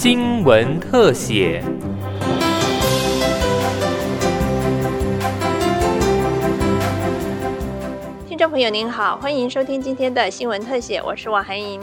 新闻特写。听众朋友您好，欢迎收听今天的新闻特写，我是王涵莹。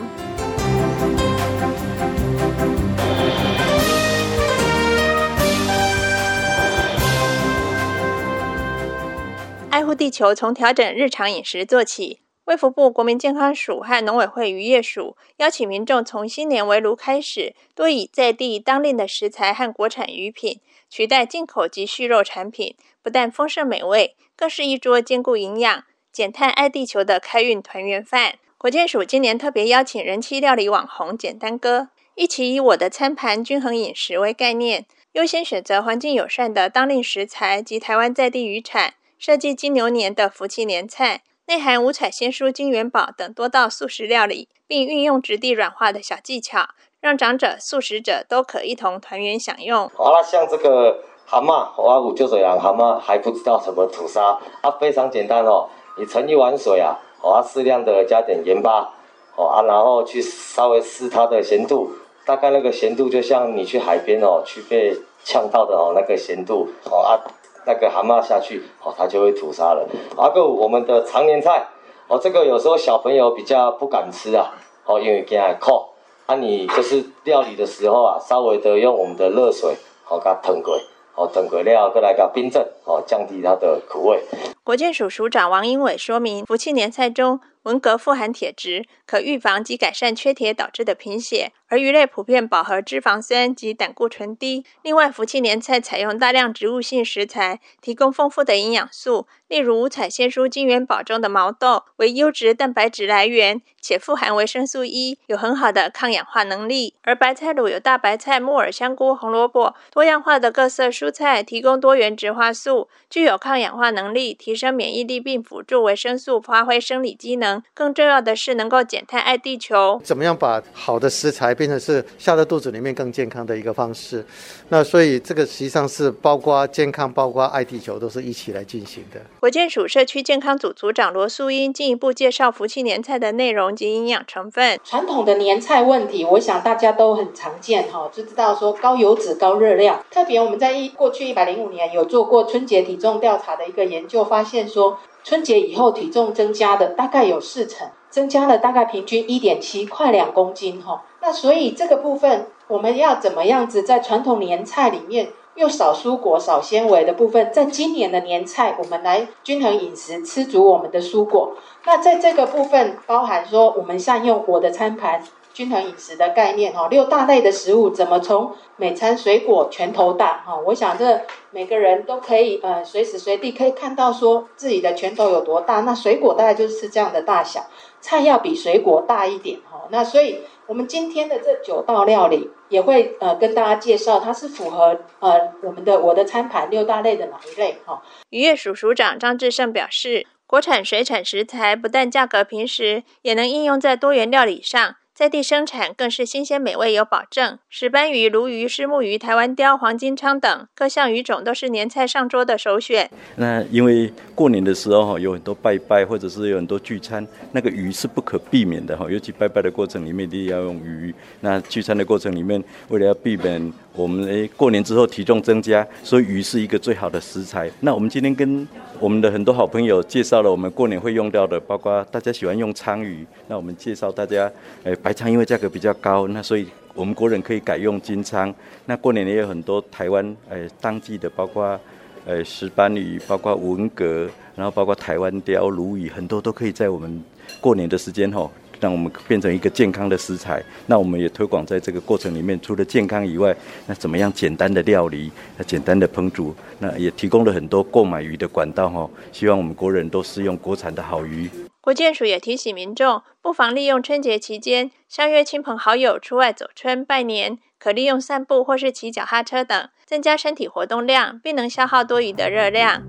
爱护地球从调整日常饮食做起。卫福部国民健康署和农委会渔业署邀请民众从新年围炉开始，多以在地当令的食材和国产鱼品取代进口及畜肉产品，不但丰盛美味，更是一桌兼顾营养、减碳爱地球的开运团圆饭。国健署今年特别邀请人气料理网红简单哥，一起以我的餐盘均衡饮食为概念，优先选择环境友善的当令食材及台湾在地渔产，设计金牛年的福气年菜。内含五彩鲜蔬、金元宝等多道素食料理，并运用质地软化的小技巧，让长者、素食者都可一同团圆享用。好了，像这个蛤蟆，阿五就这样，蛤蟆还不知道怎么吐沙，它非常简单哦，你盛一碗水啊，哦，适量的加点盐巴，哦啊，然后去稍微试它的咸度，大概那个咸度就像你去海边哦，去被呛到的哦那个咸度，哦啊。那个蛤蟆下去，哦，它就会吐沙了。阿个我们的常年菜，哦，这个有时候小朋友比较不敢吃啊，哦，因为惊苦。啊，你就是料理的时候啊，稍微的用我们的热水，哦，给它腾过，哦，腾过料，再来个冰镇，哦，降低它的苦味。国健署署长王英伟说明，福气年菜中文蛤富含铁质，可预防及改善缺铁导致的贫血。而鱼类普遍饱和脂肪酸及胆固醇低。另外，福气年菜采用大量植物性食材，提供丰富的营养素，例如五彩鲜蔬金元宝中的毛豆为优质蛋白质来源，且富含维生素 E，有很好的抗氧化能力。而白菜卤有大白菜、木耳、香菇、红萝卜多样化的各色蔬菜，提供多元植化素，具有抗氧化能力，提升免疫力，并辅助维生素发挥生理机能。更重要的是，能够减碳爱地球。怎么样把好的食材？变成是下在肚子里面更健康的一个方式，那所以这个实际上是包括健康、包括爱地球，都是一起来进行的。国健署社区健康组组长罗素英进一步介绍福气年菜的内容及营养成分。传统的年菜问题，我想大家都很常见哈，就知道说高油脂、高热量。特别我们在一过去一百零五年有做过春节体重调查的一个研究，发现说春节以后体重增加的大概有四成。增加了大概平均一点七，快两公斤哈。那所以这个部分我们要怎么样子在传统年菜里面又少蔬果少纤维的部分，在今年的年菜我们来均衡饮食，吃足我们的蔬果。那在这个部分包含说，我们善用我的餐盘。均衡饮食的概念哈，六大类的食物怎么从每餐水果拳头大哈？我想这每个人都可以呃随时随地可以看到说自己的拳头有多大，那水果大概就是这样的大小，菜要比水果大一点哈。那所以我们今天的这九道料理也会呃跟大家介绍，它是符合呃我们的我的餐盘六大类的哪一类哈？渔业署署长张志胜表示，国产水产食材不但价格平实，也能应用在多元料理上。在地生产更是新鲜美味有保证。石斑鱼、鲈鱼、虱目鱼、台湾鲷、黄金鲳等各项鱼种都是年菜上桌的首选。那因为过年的时候，有很多拜拜或者是有很多聚餐，那个鱼是不可避免的哈。尤其拜拜的过程里面一定要用鱼。那聚餐的过程里面，为了要避免我们诶过年之后体重增加，所以鱼是一个最好的食材。那我们今天跟我们的很多好朋友介绍了我们过年会用到的，包括大家喜欢用鲳鱼。那我们介绍大家诶。白鲳因为价格比较高，那所以我们国人可以改用金鲳。那过年也有很多台湾诶当季的，包括诶石斑鱼，包括文蛤，然后包括台湾鲷、鲈鱼，很多都可以在我们过年的时间吼，让我们变成一个健康的食材。那我们也推广在这个过程里面，除了健康以外，那怎么样简单的料理，那简单的烹煮，那也提供了很多购买鱼的管道吼。希望我们国人都适用国产的好鱼。国建署也提醒民众，不妨利用春节期间相约亲朋好友出外走春拜年，可利用散步或是骑脚踏车等，增加身体活动量，并能消耗多余的热量。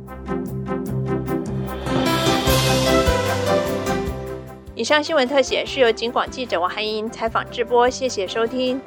以上新闻特写是由警广记者王涵莹采访直播，谢谢收听。